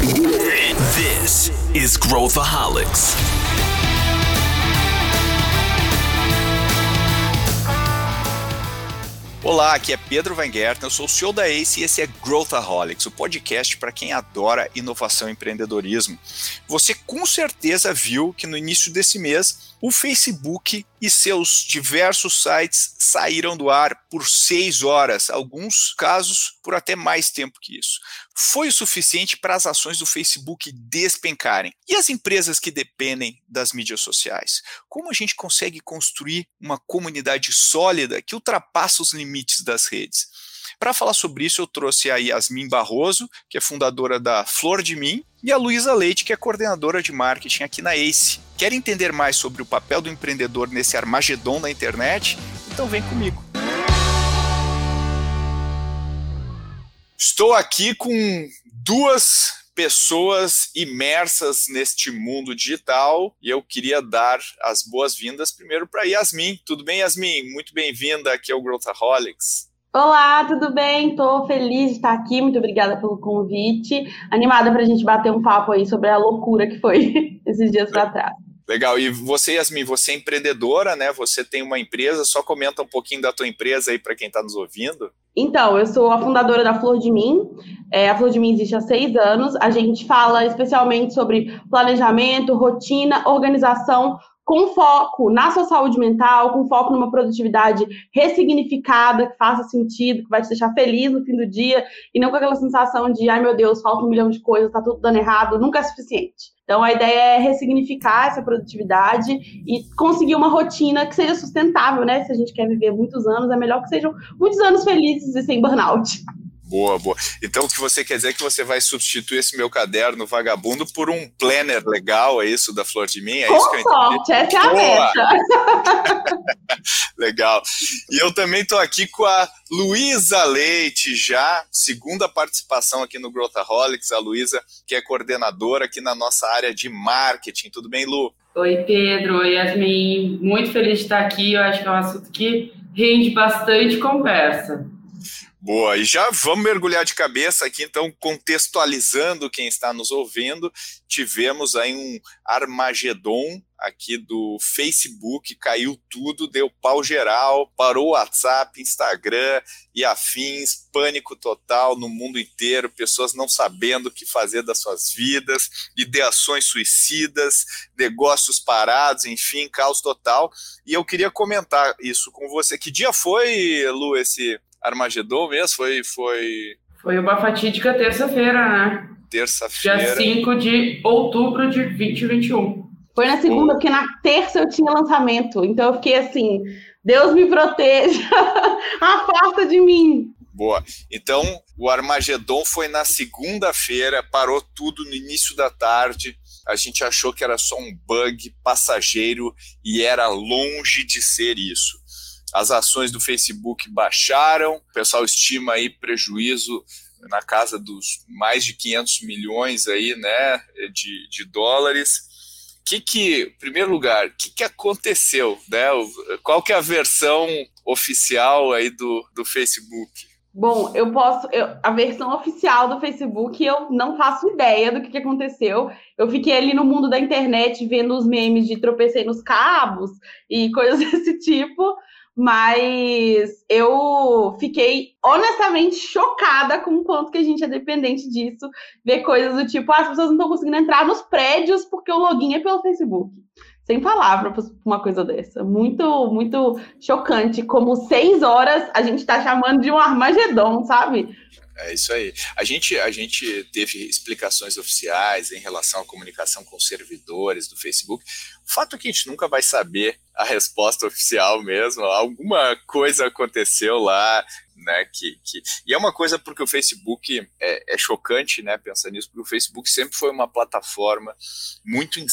This is Growthaholics. Olá, aqui é Pedro Van Gerten, eu sou o CEO da ACE e esse é Growthaholics, o podcast para quem adora inovação e empreendedorismo. Você com certeza viu que no início desse mês o Facebook e seus diversos sites saíram do ar por seis horas, alguns casos por até mais tempo que isso. Foi o suficiente para as ações do Facebook despencarem. E as empresas que dependem das mídias sociais? Como a gente consegue construir uma comunidade sólida que ultrapassa os limites das redes? Para falar sobre isso, eu trouxe a Yasmin Barroso, que é fundadora da Flor de Mim, e a Luísa Leite, que é coordenadora de marketing aqui na ACE. Quer entender mais sobre o papel do empreendedor nesse armagedon da internet? Então vem comigo. Estou aqui com duas pessoas imersas neste mundo digital e eu queria dar as boas-vindas primeiro para Yasmin. Tudo bem, Yasmin? Muito bem-vinda aqui ao Growthaholics. Olá, tudo bem? Estou feliz de estar aqui. Muito obrigada pelo convite. Animada para a gente bater um papo aí sobre a loucura que foi esses dias para trás. Legal. E você, Yasmin, você é empreendedora, né? Você tem uma empresa. Só comenta um pouquinho da tua empresa aí para quem está nos ouvindo. Então, eu sou a fundadora da Flor de Mim. É, a Flor de Mim existe há seis anos. A gente fala especialmente sobre planejamento, rotina, organização com foco na sua saúde mental, com foco numa produtividade ressignificada, que faça sentido, que vai te deixar feliz no fim do dia, e não com aquela sensação de, ai meu Deus, falta um milhão de coisas, tá tudo dando errado, nunca é suficiente. Então a ideia é ressignificar essa produtividade e conseguir uma rotina que seja sustentável, né? Se a gente quer viver muitos anos, é melhor que sejam muitos anos felizes e sem burnout. Boa, boa. Então o que você quer dizer é que você vai substituir esse meu caderno vagabundo por um planner legal, é isso, da Flor de Mim? É Com isso que eu sorte, essa é a meta. legal. E eu também estou aqui com a Luísa Leite, já segunda participação aqui no Growthaholics, a Luísa, que é coordenadora aqui na nossa área de marketing. Tudo bem, Lu? Oi, Pedro. Oi, Yasmin. Muito feliz de estar aqui. Eu acho que é um assunto que rende bastante conversa. Boa, e já vamos mergulhar de cabeça aqui, então, contextualizando quem está nos ouvindo, tivemos aí um Armagedon aqui do Facebook, caiu tudo, deu pau geral, parou o WhatsApp, Instagram e afins, pânico total no mundo inteiro, pessoas não sabendo o que fazer das suas vidas, ideações suicidas, negócios parados, enfim, caos total. E eu queria comentar isso com você. Que dia foi, Lu, esse Armagedon mesmo? Foi. Foi, foi uma fatídica terça-feira, né? Terça-feira. Dia 5 de outubro de 2021. Foi na segunda, porque na terça eu tinha lançamento. Então eu fiquei assim: Deus me proteja, afasta de mim. Boa. Então, o Armagedon foi na segunda-feira, parou tudo no início da tarde. A gente achou que era só um bug passageiro e era longe de ser isso as ações do Facebook baixaram, o pessoal estima aí prejuízo na casa dos mais de 500 milhões aí, né, de, de dólares. Que que, em primeiro lugar, o que, que aconteceu, né? Qual que é a versão oficial aí do, do Facebook? Bom, eu posso. Eu, a versão oficial do Facebook, eu não faço ideia do que, que, aconteceu. Eu fiquei ali no mundo da internet vendo os memes de tropecei nos cabos e coisas desse tipo mas eu fiquei honestamente chocada com o quanto que a gente é dependente disso, ver coisas do tipo, ah, as pessoas não estão conseguindo entrar nos prédios porque o login é pelo Facebook. Sem palavra para uma coisa dessa. Muito, muito chocante. Como seis horas a gente está chamando de um Armagedon, sabe? É isso aí. A gente, a gente teve explicações oficiais em relação à comunicação com servidores do Facebook. Fato é que a gente nunca vai saber a resposta oficial mesmo. Alguma coisa aconteceu lá, né? Que, que... E é uma coisa porque o Facebook é, é chocante, né? Pensar nisso, porque o Facebook sempre foi uma plataforma muito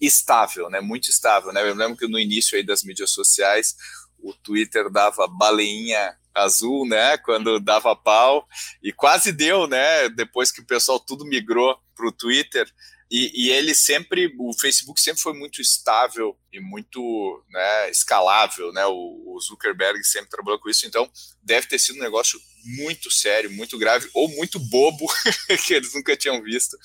estável, né? Muito estável, né? Eu lembro que no início aí das mídias sociais o Twitter dava baleinha azul, né? Quando dava pau e quase deu, né? Depois que o pessoal tudo migrou para o Twitter. E, e, ele sempre, o Facebook sempre foi muito estável e muito né, escalável, né? O, o, Zuckerberg sempre trabalhou com isso, então deve ter sido um negócio muito sério, muito grave ou muito bobo que eles nunca tinham visto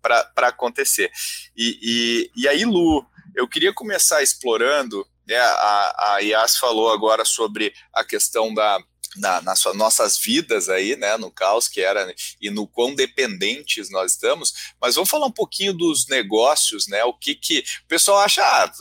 para acontecer. E, e, e aí, Lu, eu queria começar explorando. Né, a, a Yas falou agora sobre a questão da, na, nas nossas vidas aí, né, no caos que era e no quão dependentes nós estamos, mas vamos falar um pouquinho dos negócios, né, o que que o pessoal acha, ah,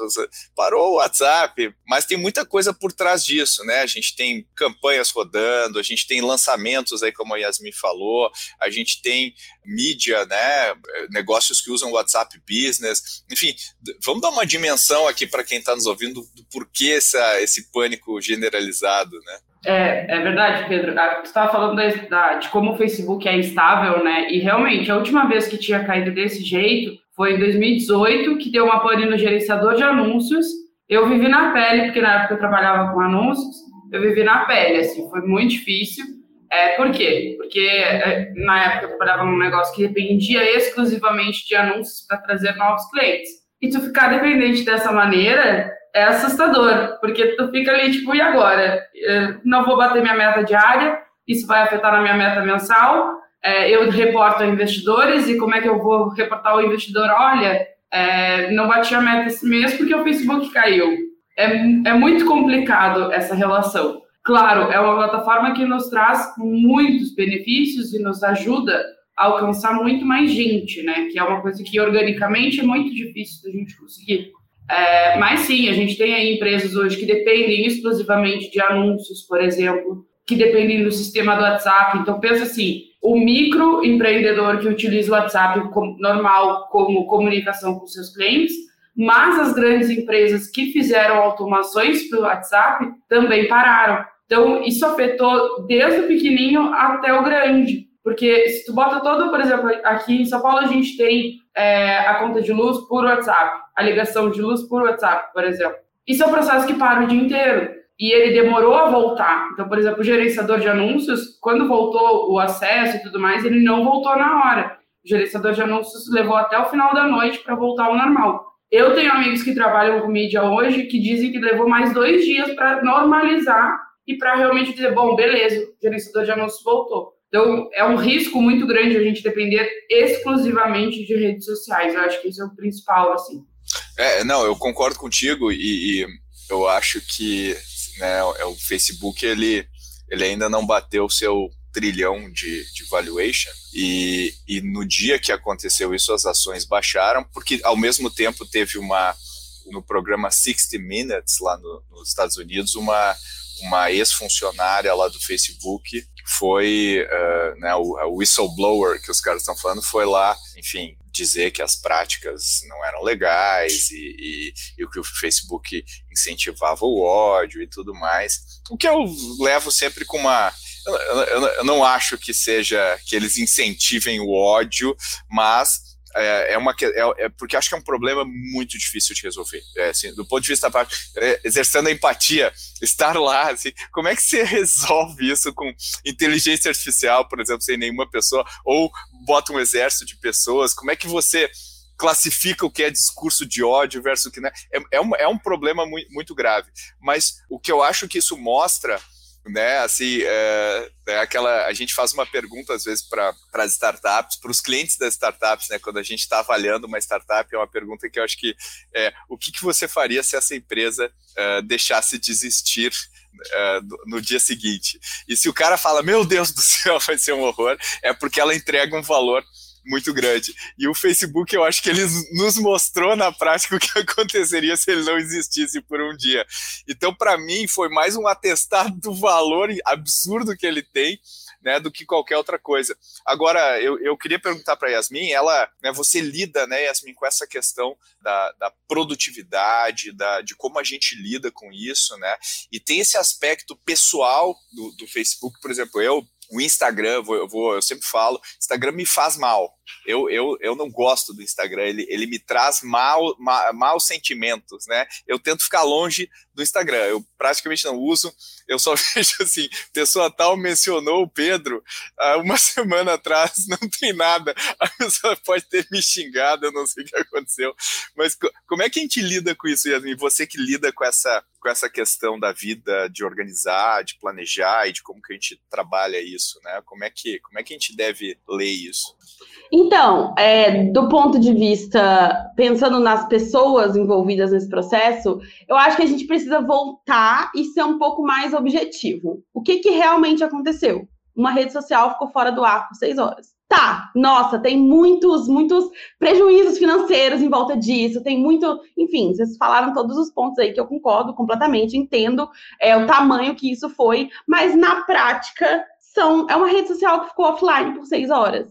parou o WhatsApp, mas tem muita coisa por trás disso, né, a gente tem campanhas rodando, a gente tem lançamentos aí, como a Yasmin falou, a gente tem mídia, né, negócios que usam WhatsApp Business, enfim, vamos dar uma dimensão aqui para quem está nos ouvindo do porquê essa, esse pânico generalizado, né? É, é verdade, Pedro. Ah, tu estava falando da, de como o Facebook é instável, né? E realmente, a última vez que tinha caído desse jeito foi em 2018, que deu uma pane no gerenciador de anúncios. Eu vivi na pele, porque na época eu trabalhava com anúncios, eu vivi na pele, assim, foi muito difícil. É, por quê? Porque é, na época eu trabalhava num negócio que dependia exclusivamente de anúncios para trazer novos clientes. E tu ficar dependente dessa maneira, é assustador, porque tu fica ali, tipo, e agora? Eu não vou bater minha meta diária, isso vai afetar na minha meta mensal, é, eu reporto a investidores, e como é que eu vou reportar ao investidor? Olha, é, não bati a meta esse mês porque o Facebook caiu. É, é muito complicado essa relação. Claro, é uma plataforma que nos traz muitos benefícios e nos ajuda a alcançar muito mais gente, né? Que é uma coisa que organicamente é muito difícil da gente conseguir. É, mas sim, a gente tem aí empresas hoje que dependem exclusivamente de anúncios, por exemplo, que dependem do sistema do WhatsApp. Então, pensa assim, o microempreendedor que utiliza o WhatsApp como, normal como comunicação com seus clientes, mas as grandes empresas que fizeram automações para o WhatsApp também pararam. Então, isso afetou desde o pequenininho até o grande. Porque se tu bota todo, por exemplo, aqui em São Paulo a gente tem é, a conta de luz por WhatsApp, a ligação de luz por WhatsApp, por exemplo. Isso é um processo que para o dia inteiro. E ele demorou a voltar. Então, por exemplo, o gerenciador de anúncios, quando voltou o acesso e tudo mais, ele não voltou na hora. O gerenciador de anúncios levou até o final da noite para voltar ao normal. Eu tenho amigos que trabalham com mídia hoje que dizem que levou mais dois dias para normalizar e para realmente dizer, bom, beleza, o gerenciador de anúncios voltou. Então, é um risco muito grande a gente depender exclusivamente de redes sociais. Eu acho que isso é o principal, assim. É, não, eu concordo contigo e, e eu acho que né, é, o Facebook, ele, ele ainda não bateu o seu trilhão de, de valuation e, e no dia que aconteceu isso as ações baixaram porque ao mesmo tempo teve uma no programa 60 Minutes lá no, nos Estados Unidos uma uma ex-funcionária lá do Facebook foi uh, né, o, whistleblower que os caras estão falando foi lá, enfim, dizer que as práticas não eram legais e, e, e, que o Facebook incentivava o ódio e tudo mais. O que eu levo sempre com uma. Eu, eu, eu não acho que seja que eles incentivem o ódio, mas é, é uma é, é, porque acho que é um problema muito difícil de resolver. É, assim, do ponto de vista da é, exercendo a empatia, estar lá, assim, como é que você resolve isso com inteligência artificial, por exemplo, sem nenhuma pessoa, ou bota um exército de pessoas? Como é que você classifica o que é discurso de ódio versus o que não é? É, é um, é um problema muito, muito grave. Mas o que eu acho que isso mostra né? Assim, é, é, aquela a gente faz uma pergunta às vezes para as startups, para os clientes das startups, né? Quando a gente está avaliando uma startup, é uma pergunta que eu acho que é o que, que você faria se essa empresa é, deixasse de existir é, no dia seguinte? E se o cara fala, meu Deus do céu, vai ser um horror, é porque ela entrega um valor muito grande. E o Facebook, eu acho que ele nos mostrou na prática o que aconteceria se ele não existisse por um dia. Então, para mim, foi mais um atestado do valor absurdo que ele tem. Né, do que qualquer outra coisa. Agora, eu, eu queria perguntar para Yasmin, ela, né, você lida, né, Yasmin, com essa questão da, da produtividade, da, de como a gente lida com isso, né, e tem esse aspecto pessoal do, do Facebook, por exemplo, eu o Instagram, eu, vou, eu, vou, eu sempre falo, Instagram me faz mal. Eu, eu, eu não gosto do Instagram, ele, ele me traz mal, mal, maus sentimentos, né? Eu tento ficar longe do Instagram. praticamente não uso. Eu só vejo assim, pessoa tal mencionou o Pedro há uma semana atrás, não tem nada. A pessoa pode ter me xingado, eu não sei o que aconteceu. Mas como é que a gente lida com isso, Yasmin? Você que lida com essa, com essa questão da vida, de organizar, de planejar e de como que a gente trabalha isso, né? Como é que, como é que a gente deve ler isso? Então, é, do ponto de vista, pensando nas pessoas envolvidas nesse processo, eu acho que a gente precisa voltar e ser um pouco mais objetivo. O que, que realmente aconteceu? Uma rede social ficou fora do ar por seis horas. Tá, nossa, tem muitos, muitos prejuízos financeiros em volta disso, tem muito, enfim, vocês falaram todos os pontos aí que eu concordo completamente, entendo é, o tamanho que isso foi, mas na prática são, é uma rede social que ficou offline por seis horas.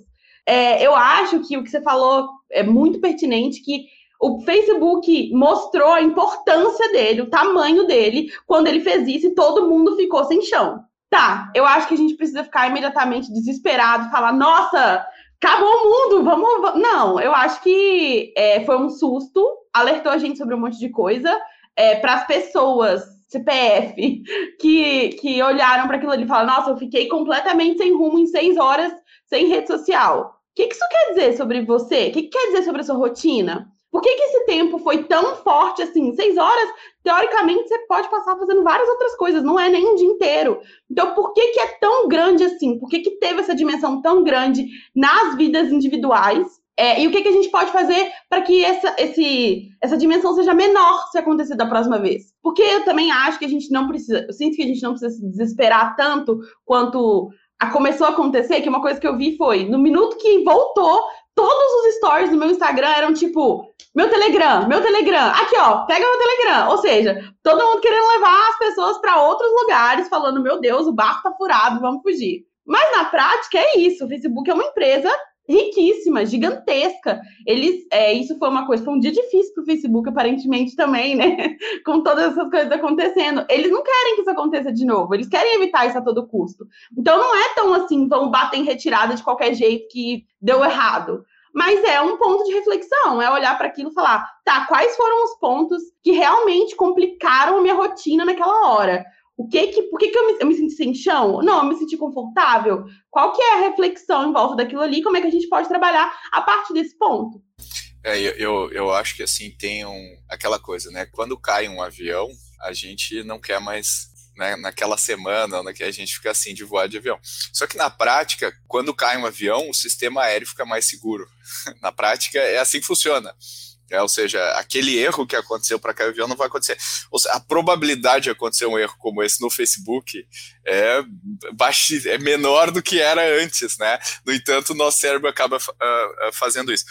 É, eu acho que o que você falou é muito pertinente, que o Facebook mostrou a importância dele, o tamanho dele, quando ele fez isso e todo mundo ficou sem chão. Tá, eu acho que a gente precisa ficar imediatamente desesperado, falar, nossa, acabou o mundo, vamos. Não, eu acho que é, foi um susto, alertou a gente sobre um monte de coisa. É, para as pessoas, CPF, que, que olharam para aquilo ali e falaram, nossa, eu fiquei completamente sem rumo em seis horas sem rede social. O que, que isso quer dizer sobre você? O que, que quer dizer sobre a sua rotina? Por que, que esse tempo foi tão forte assim? Seis horas, teoricamente, você pode passar fazendo várias outras coisas, não é nem um dia inteiro. Então, por que, que é tão grande assim? Por que, que teve essa dimensão tão grande nas vidas individuais? É, e o que, que a gente pode fazer para que essa, esse, essa dimensão seja menor se acontecer da próxima vez? Porque eu também acho que a gente não precisa, eu sinto que a gente não precisa se desesperar tanto quanto a começou a acontecer, que uma coisa que eu vi foi, no minuto que voltou, todos os stories do meu Instagram eram tipo, meu Telegram, meu Telegram, aqui ó, pega meu Telegram. Ou seja, todo mundo querendo levar as pessoas para outros lugares, falando, meu Deus, o barco tá furado, vamos fugir. Mas na prática é isso, o Facebook é uma empresa riquíssima, gigantesca. Eles, é, isso foi uma coisa, foi um dia difícil para o Facebook, aparentemente também, né? Com todas essas coisas acontecendo. Eles não querem que isso aconteça de novo, eles querem evitar isso a todo custo. Então não é tão assim, vamos bater em retirada de qualquer jeito que deu errado. Mas é um ponto de reflexão, é olhar para aquilo e falar, tá, quais foram os pontos que realmente complicaram a minha rotina naquela hora? O que que, por que, que eu, me, eu me senti sem chão? Não, eu me senti confortável. Qual que é a reflexão em volta daquilo ali? Como é que a gente pode trabalhar a partir desse ponto? É, eu, eu acho que assim tem um, aquela coisa, né? Quando cai um avião, a gente não quer mais né, naquela semana na que a gente fica assim de voar de avião. Só que na prática, quando cai um avião, o sistema aéreo fica mais seguro. na prática, é assim que funciona. É, ou seja, aquele erro que aconteceu para cair o avião não vai acontecer. Seja, a probabilidade de acontecer um erro como esse no Facebook é, é menor do que era antes, né? No entanto, nosso cérebro acaba uh, fazendo isso.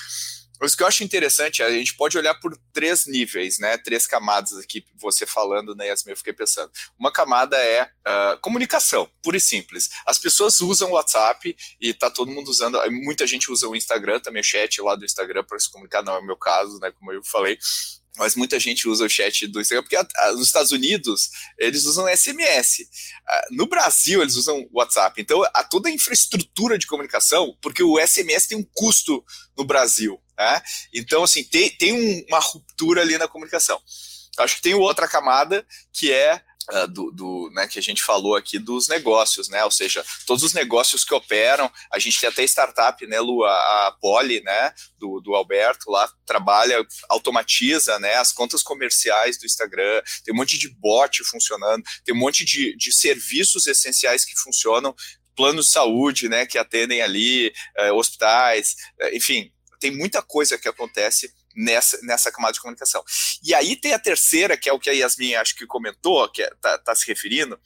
Mas o que eu acho interessante, a gente pode olhar por três níveis, né? Três camadas aqui, você falando, né, Yasmin, eu fiquei pensando. Uma camada é uh, comunicação, pura e simples. As pessoas usam o WhatsApp e tá todo mundo usando, muita gente usa o Instagram, também o chat lá do Instagram para se comunicar, não é o meu caso, né, como eu falei, mas muita gente usa o chat do Instagram, porque a, a, nos Estados Unidos eles usam SMS. Ah, no Brasil eles usam WhatsApp. Então, a toda a infraestrutura de comunicação, porque o SMS tem um custo no Brasil. Né? Então, assim, tem, tem um, uma ruptura ali na comunicação. Acho que tem outra camada que é Uh, do, do né, que a gente falou aqui dos negócios, né? Ou seja, todos os negócios que operam, a gente tem até startup, né, Lu, a, a Poli, né, do, do Alberto lá, trabalha, automatiza, né, as contas comerciais do Instagram, tem um monte de bot funcionando, tem um monte de, de serviços essenciais que funcionam, planos de saúde, né, que atendem ali, uh, hospitais, uh, enfim, tem muita coisa que acontece nessa, nessa camada de comunicação. E aí tem a terceira, que é o que a Yasmin acho que comentou, que está é, tá se referindo,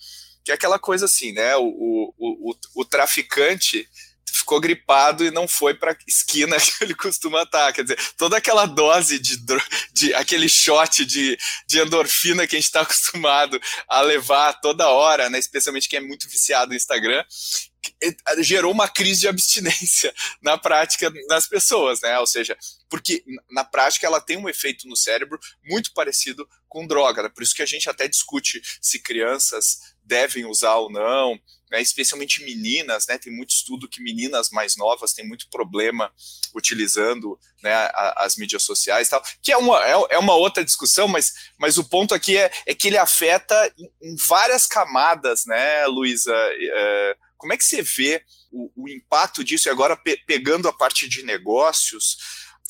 que é aquela coisa assim, né? O, o, o, o traficante ficou gripado e não foi para esquina que ele costuma estar. Quer dizer, toda aquela dose de, de aquele shot de, de endorfina que a gente está acostumado a levar toda hora, né? Especialmente quem é muito viciado no Instagram, gerou uma crise de abstinência na prática das pessoas, né? Ou seja, porque na prática ela tem um efeito no cérebro muito parecido com droga, né? por isso que a gente até discute se crianças devem usar ou não, né, especialmente meninas, né, tem muito estudo que meninas mais novas têm muito problema utilizando né, as mídias sociais e tal, que é uma, é, é, uma outra discussão, mas, mas o ponto aqui é, é que ele afeta em, várias camadas, né, Luísa? É, como é que você vê o, o impacto disso, e agora pe pegando a parte de negócios,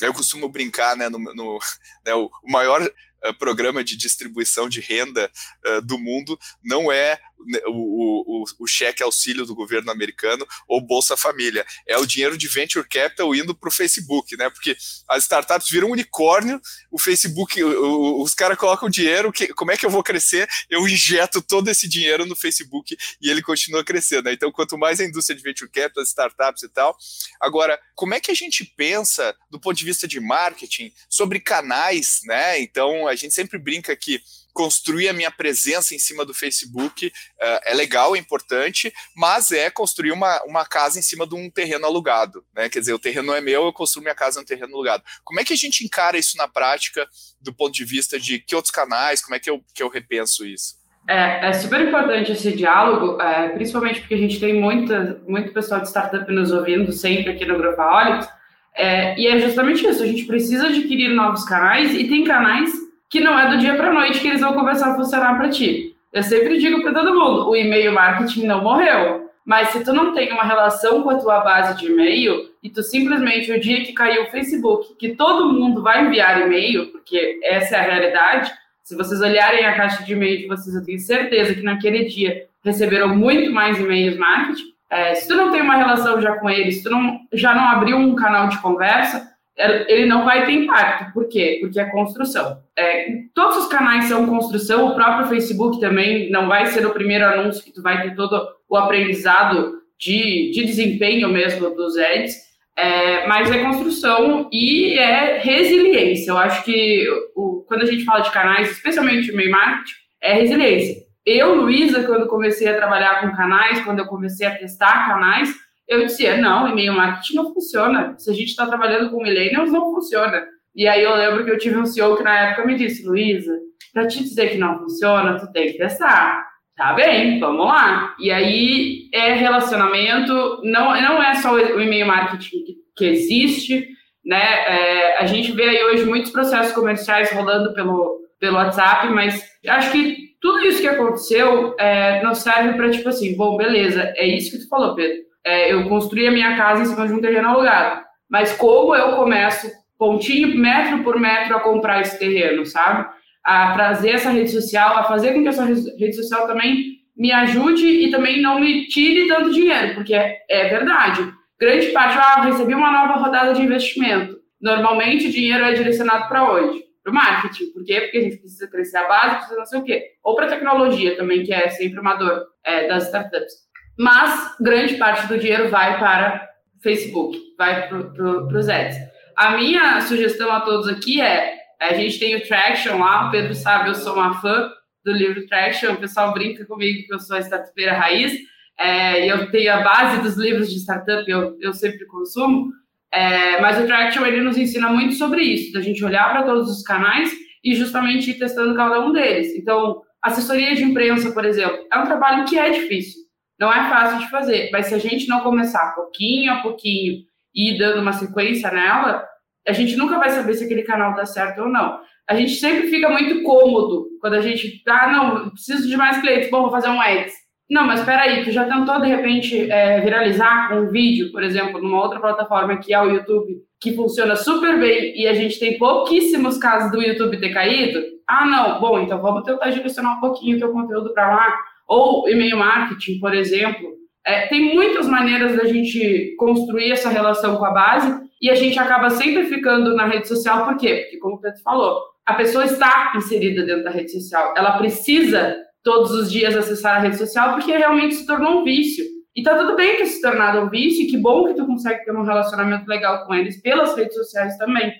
eu costumo brincar, né, no, no né, o maior uh, programa de distribuição de renda uh, do mundo não é o, o, o, cheque auxílio do governo americano ou Bolsa Família. É o dinheiro de venture capital indo para o Facebook, né? Porque as startups viram um unicórnio, o Facebook, o, os caras colocam dinheiro, que, como é que eu vou crescer? Eu injeto todo esse dinheiro no Facebook e ele continua crescendo. Né? Então, quanto mais a indústria de venture capital, as startups e tal. Agora, como é que a gente pensa, do ponto de vista de marketing, sobre canais, né? Então, a gente sempre brinca que construir a minha presença em cima do Facebook uh, é legal, é importante, mas é construir uma, uma casa em cima de um terreno alugado, né? Quer dizer, o terreno é meu, eu construo minha casa no terreno alugado. Como é que a gente encara isso na prática, do ponto de vista de que outros canais, como é que eu, que eu repenso isso? É, é super importante esse diálogo, é, principalmente porque a gente tem muita, muito pessoal de startup nos ouvindo sempre aqui no Growaholics, é, e é justamente isso, a gente precisa adquirir novos canais, e tem canais que não é do dia para noite que eles vão começar a funcionar para ti. Eu sempre digo para todo mundo, o e-mail marketing não morreu, mas se tu não tem uma relação com a tua base de e-mail e tu simplesmente o dia que caiu o Facebook, que todo mundo vai enviar e-mail, porque essa é a realidade, se vocês olharem a caixa de e-mail de vocês, eu tenho certeza que naquele dia receberam muito mais e-mails marketing. É, se tu não tem uma relação já com eles, se tu não, já não abriu um canal de conversa, ele não vai ter impacto. Por quê? Porque é construção. É, todos os canais são construção, o próprio Facebook também não vai ser o primeiro anúncio que tu vai ter todo o aprendizado de, de desempenho mesmo dos ads, é, mas é construção e é resiliência. Eu acho que o, quando a gente fala de canais, especialmente meio marketing, é resiliência. Eu, Luísa, quando comecei a trabalhar com canais, quando eu comecei a testar canais, eu dizia, não, e-mail marketing não funciona. Se a gente está trabalhando com millennials, não funciona. E aí eu lembro que eu tive um CEO que na época me disse, Luísa, para te dizer que não funciona, tu tem que testar. Tá bem, vamos lá. E aí é relacionamento, não, não é só o e-mail marketing que, que existe, né? É, a gente vê aí hoje muitos processos comerciais rolando pelo, pelo WhatsApp, mas acho que tudo isso que aconteceu é, não serve para tipo assim, bom, beleza, é isso que tu falou, Pedro é, eu construí a minha casa em cima de um terreno alugado. Mas como eu começo, pontinho, metro por metro, a comprar esse terreno, sabe? A trazer essa rede social, a fazer com que essa rede social também me ajude e também não me tire tanto dinheiro, porque é, é verdade. Grande parte, ah, recebi uma nova rodada de investimento. Normalmente o dinheiro é direcionado para onde? Para o marketing. Por quê? Porque a gente precisa crescer a base, precisa não sei o quê. Ou para tecnologia também, que é sempre uma dor é, das startups mas grande parte do dinheiro vai para Facebook, vai para os ads. A minha sugestão a todos aqui é, a gente tem o Traction lá, o Pedro sabe, eu sou uma fã do livro Traction, o pessoal brinca comigo que eu sou a startupeira raiz, é, eu tenho a base dos livros de startup, eu, eu sempre consumo, é, mas o Traction ele nos ensina muito sobre isso, da gente olhar para todos os canais e justamente ir testando cada um deles. Então, assessoria de imprensa, por exemplo, é um trabalho que é difícil. Não é fácil de fazer, mas se a gente não começar pouquinho a pouquinho e ir dando uma sequência nela, a gente nunca vai saber se aquele canal dá certo ou não. A gente sempre fica muito cômodo quando a gente, ah, não, preciso de mais clientes, bom, vou fazer um ads. Não, mas espera aí, tu já tentou de repente é, viralizar um vídeo, por exemplo, numa outra plataforma que é o YouTube, que funciona super bem e a gente tem pouquíssimos casos do YouTube ter caído? Ah, não, bom, então vamos tentar direcionar um pouquinho o teu conteúdo para lá ou e-mail marketing, por exemplo. É, tem muitas maneiras da gente construir essa relação com a base e a gente acaba sempre ficando na rede social, por quê? Porque, como o Pedro falou, a pessoa está inserida dentro da rede social, ela precisa todos os dias acessar a rede social porque realmente se tornou um vício. E tá tudo bem ter se tornado um vício, e que bom que tu consegue ter um relacionamento legal com eles pelas redes sociais também.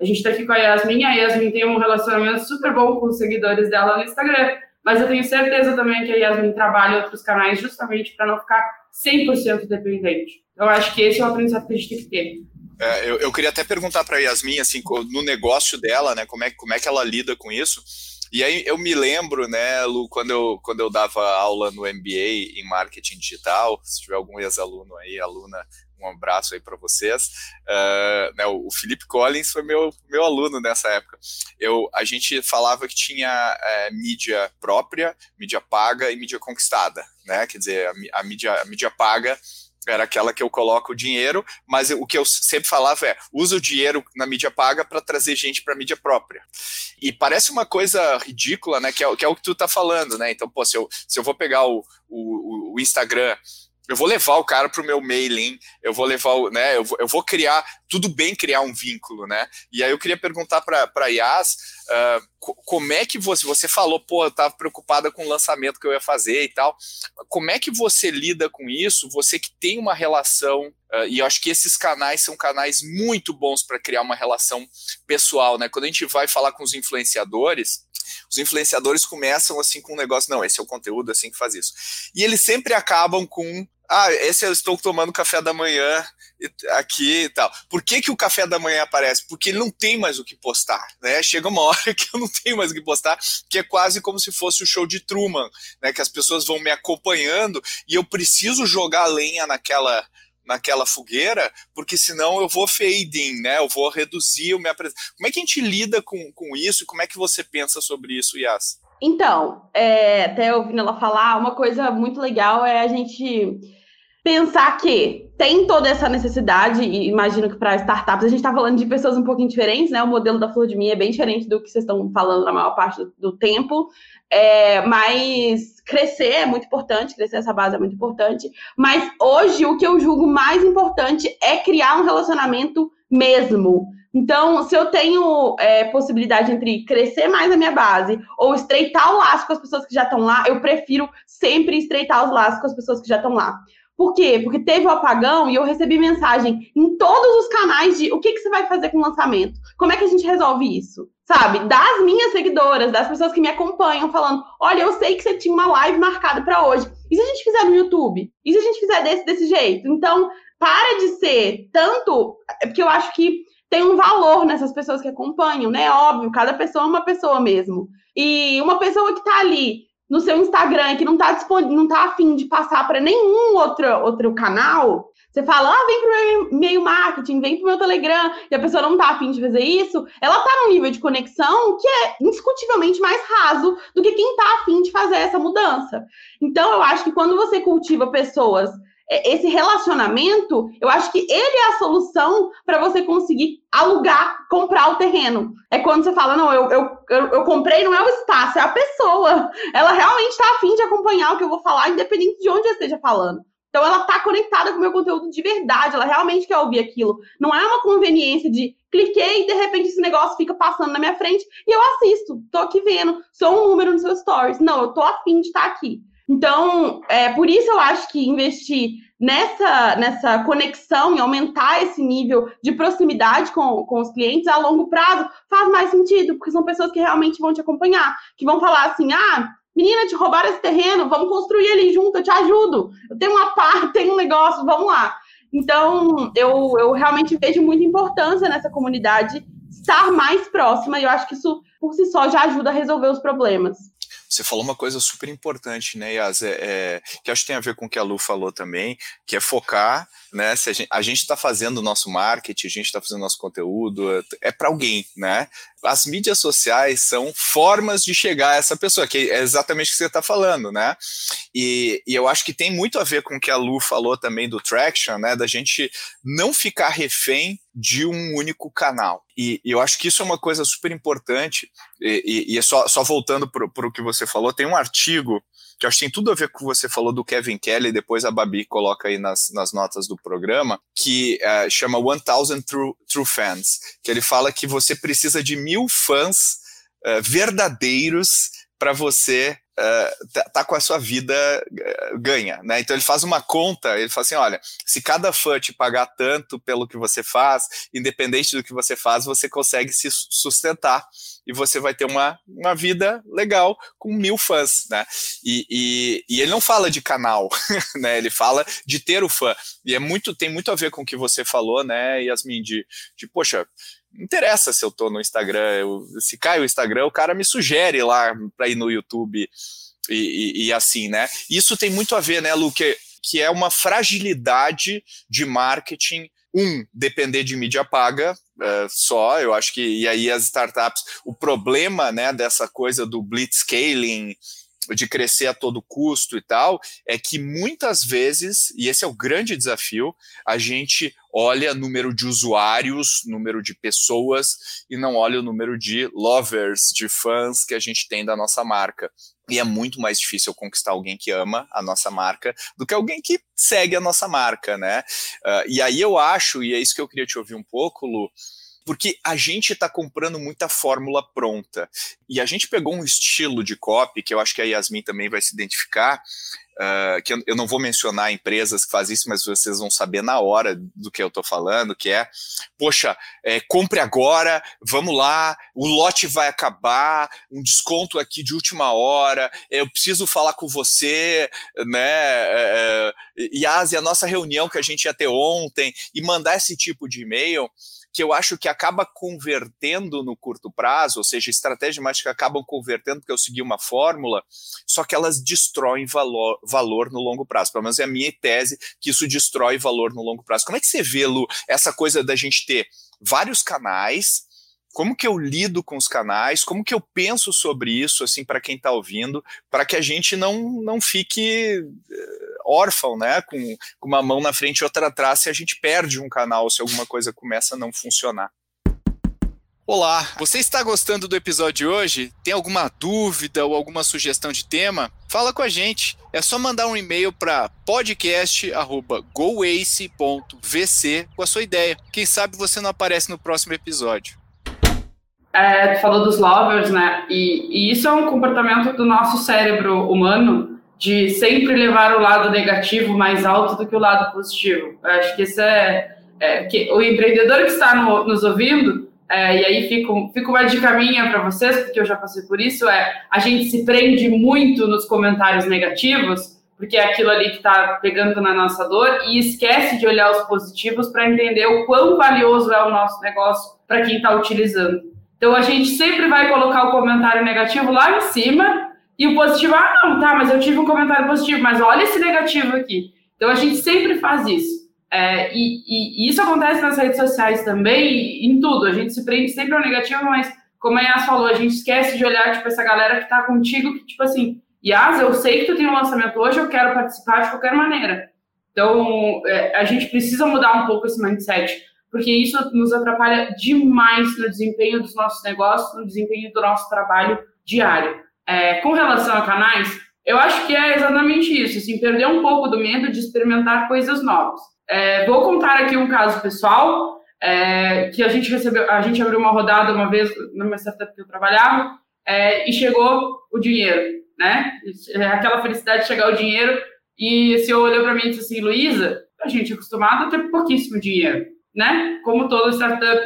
A gente tá aqui com a Yasmin, a Yasmin tem um relacionamento super bom com os seguidores dela no Instagram. Mas eu tenho certeza também que a Yasmin trabalha outros canais justamente para não ficar 100% dependente. Eu acho que esse é o aprendizado que a gente tem que ter. É, eu, eu, queria até perguntar para a Yasmin, assim, no negócio dela, né, como é, como é que ela lida com isso, E aí eu me lembro, né, Lu, quando eu, quando eu dava aula no MBA em marketing digital, se tiver algum ex-aluno aí, aluna, um abraço aí para vocês. Uh, né, o Felipe Collins foi meu, meu aluno nessa época. Eu, a gente falava que tinha é, mídia própria, mídia paga e mídia conquistada, né? Quer dizer, a, a mídia, a mídia paga era aquela que eu coloco o dinheiro, mas o que eu sempre falava é: usa o dinheiro na mídia paga para trazer gente para mídia própria. E parece uma coisa ridícula, né? Que é, que é o que tu tá falando, né? Então, pô, se eu, se eu vou pegar o, o, o Instagram eu vou levar o cara para o meu mailing, eu vou levar, o, né, eu vou, eu vou, criar, tudo bem criar um vínculo, né? E aí eu queria perguntar para a Yas, uh, como é que você, você falou, pô, eu estava preocupada com o lançamento que eu ia fazer e tal, como é que você lida com isso, você que tem uma relação, uh, e eu acho que esses canais são canais muito bons para criar uma relação pessoal, né? Quando a gente vai falar com os influenciadores, os influenciadores começam assim com um negócio, não, esse é o conteúdo, é assim que faz isso. E eles sempre acabam com ah, esse eu estou tomando café da manhã aqui e tal. Por que, que o café da manhã aparece? Porque ele não tem mais o que postar, né? Chega uma hora que eu não tenho mais o que postar, que é quase como se fosse o show de Truman, né? Que as pessoas vão me acompanhando e eu preciso jogar lenha naquela naquela fogueira, porque senão eu vou fading, né? Eu vou reduzir o minha presença. Como é que a gente lida com, com isso? Como é que você pensa sobre isso, Yas? Então, é, até ouvindo ela falar, uma coisa muito legal é a gente pensar que tem toda essa necessidade, e imagino que para startups, a gente está falando de pessoas um pouquinho diferentes, né? O modelo da Flor de Mim é bem diferente do que vocês estão falando na maior parte do, tempo. É, mas crescer é muito importante, crescer essa base é muito importante. Mas hoje o que eu julgo mais importante é criar um relacionamento mesmo. Então, se eu tenho é, possibilidade entre crescer mais a minha base ou estreitar o laço com as pessoas que já estão lá, eu prefiro sempre estreitar os laços com as pessoas que já estão lá. Por quê? Porque teve o apagão e eu recebi mensagem em todos os canais de o que, que você vai fazer com o lançamento? Como é que a gente resolve isso? Sabe? Das minhas seguidoras, das pessoas que me acompanham, falando: olha, eu sei que você tinha uma live marcada para hoje. E se a gente fizer no YouTube? E se a gente fizer desse, desse jeito? Então, para de ser tanto. É porque eu acho que tem um valor nessas pessoas que acompanham, né? Óbvio, cada pessoa é uma pessoa mesmo. E uma pessoa que tá ali no seu Instagram que não está disponível, não tá afim de passar para nenhum outro, outro canal, você fala, ah, vem pro meu e-mail marketing, vem pro meu Telegram, e a pessoa não tá afim de fazer isso, ela tá num nível de conexão que é indiscutivelmente mais raso do que quem tá afim de fazer essa mudança. Então, eu acho que quando você cultiva pessoas esse relacionamento, eu acho que ele é a solução para você conseguir alugar, comprar o terreno. É quando você fala, não, eu, eu, eu, eu comprei, não é o espaço, é a pessoa. Ela realmente está afim de acompanhar o que eu vou falar, independente de onde eu esteja falando. Então ela está conectada com o meu conteúdo de verdade, ela realmente quer ouvir aquilo. Não é uma conveniência de cliquei e de repente esse negócio fica passando na minha frente e eu assisto, tô aqui vendo, sou um número nos seus stories. Não, eu tô afim de estar tá aqui. Então, é, por isso eu acho que investir nessa, nessa conexão e aumentar esse nível de proximidade com, com os clientes a longo prazo faz mais sentido, porque são pessoas que realmente vão te acompanhar, que vão falar assim: ah, menina, te roubaram esse terreno, vamos construir ele junto, eu te ajudo. Eu tenho uma parte, tenho um negócio, vamos lá. Então, eu, eu realmente vejo muita importância nessa comunidade estar mais próxima, e eu acho que isso, por si só, já ajuda a resolver os problemas. Você falou uma coisa super importante, né, Yas? É, é, que acho que tem a ver com o que a Lu falou também, que é focar, né? Se a gente está fazendo o nosso marketing, a gente está fazendo nosso conteúdo, é, para alguém, né? As mídias sociais são formas de chegar a essa pessoa, que é exatamente o que você está falando, né? E, e, eu acho que tem muito a ver com o que a Lu falou também do traction, né? Da gente não ficar refém de um único canal. E, e, eu acho que isso é uma coisa super importante, e, e, e só, só voltando para o que você falou, tem um artigo que acho que tem tudo a ver com o que você falou do Kevin Kelly, depois a Babi coloca aí nas, nas notas do programa, que uh, chama 1000 True, True Fans, que ele fala que você precisa de mil fãs uh, verdadeiros para você uh, tá, com a sua vida uh, ganha, né? Então ele faz uma conta, ele fala assim, olha, se cada fã te pagar tanto pelo que você faz, independente do que você faz, você consegue se sustentar e você vai ter uma, uma vida legal com mil fãs, né? E, e, e ele não fala de canal, né? Ele fala de ter o fã. E é muito, tem muito a ver com o que você falou, né, Yasmin, de, de poxa, Não interessa se eu tô no Instagram, eu, se cai o Instagram, o cara me sugere lá para ir no YouTube e, e, e, assim, né? Isso tem muito a ver, né, Lu, que, é uma fragilidade de marketing um, depender de mídia paga uh, só, eu acho que, e aí as startups, o problema, né, dessa coisa do blitzscaling, de crescer a todo custo e tal, é que muitas vezes, e esse é o grande desafio, a gente olha número de usuários, número de pessoas, e não olha o número de lovers, de fãs que a gente tem da nossa marca. E é muito mais difícil conquistar alguém que ama a nossa marca do que alguém que segue a nossa marca, né? Uh, e aí eu acho, e é isso que eu queria te ouvir um pouco, Lu, porque a gente está comprando muita fórmula pronta. E a gente pegou um estilo de copy, que eu acho que a Yasmin também vai se identificar, uh, que eu, não vou mencionar empresas que fazem isso, mas vocês vão saber na hora do que eu estou falando, que é, poxa, é, compre agora, vamos lá, o lote vai acabar, um desconto aqui de última hora, eu preciso falar com você, né, é, é Yas, e a nossa reunião que a gente ia ter ontem, e mandar esse tipo de e-mail, que eu acho que acaba convertendo no curto prazo, ou seja, estratégias mais que acabam convertendo porque eu segui uma fórmula, só que elas destroem valor, valor no longo prazo. Pelo menos é a minha tese que isso destrói valor no longo prazo. Como é que você vê, Lu, essa coisa da gente ter vários canais, como que eu lido com os canais, como que eu penso sobre isso, assim, para quem está ouvindo, para que a gente não, não fique eh, órfão, né, com, com uma mão na frente e outra atrás, se a gente perde um canal, se alguma coisa começa a não funcionar. Olá, você está gostando do episódio de hoje? Tem alguma dúvida ou alguma sugestão de tema? Fala com a gente. É só mandar um e-mail para podcast@goace.vc com a sua ideia. Quem sabe você não aparece no próximo episódio. É, tu falou dos lovers, né? E, e, isso é um comportamento do nosso cérebro humano de sempre levar o lado negativo mais alto do que o lado positivo. Eu acho que isso é, é que o empreendedor que está no, nos ouvindo, é, e aí fica, fica uma dica minha para vocês, porque eu já passei por isso, é a gente se prende muito nos comentários negativos, porque é aquilo ali que está pegando na nossa dor, e esquece de olhar os positivos para entender o quão valioso é o nosso negócio para quem está utilizando. Então a gente sempre vai colocar o comentário negativo lá em cima e o positivo, ah, não, tá, mas eu tive um comentário positivo, mas olha esse negativo aqui. Então a gente sempre faz isso. É, e, e, e, isso acontece nas redes sociais também, em tudo. A gente se prende sempre ao negativo, mas como a Yas falou, a gente esquece de olhar, tipo, essa galera que tá contigo, que, tipo assim, Yas, eu sei que tu tem um lançamento hoje, eu quero participar de qualquer maneira. Então, é, a gente precisa mudar um pouco esse mindset porque isso nos atrapalha demais no desempenho dos nossos negócios, no desempenho do nosso trabalho diário. É, com relação a canais, eu acho que é exatamente isso, assim, perder um pouco do medo de experimentar coisas novas. É, vou contar aqui um caso pessoal, é, que a gente recebeu, a gente abriu uma rodada uma vez numa startup que eu trabalhava, é, e chegou o dinheiro, né? É aquela felicidade de chegar o dinheiro, e o senhor olhou para mim e disse assim, Luísa, a gente é acostumado a ter pouquíssimo dinheiro né? Como toda startup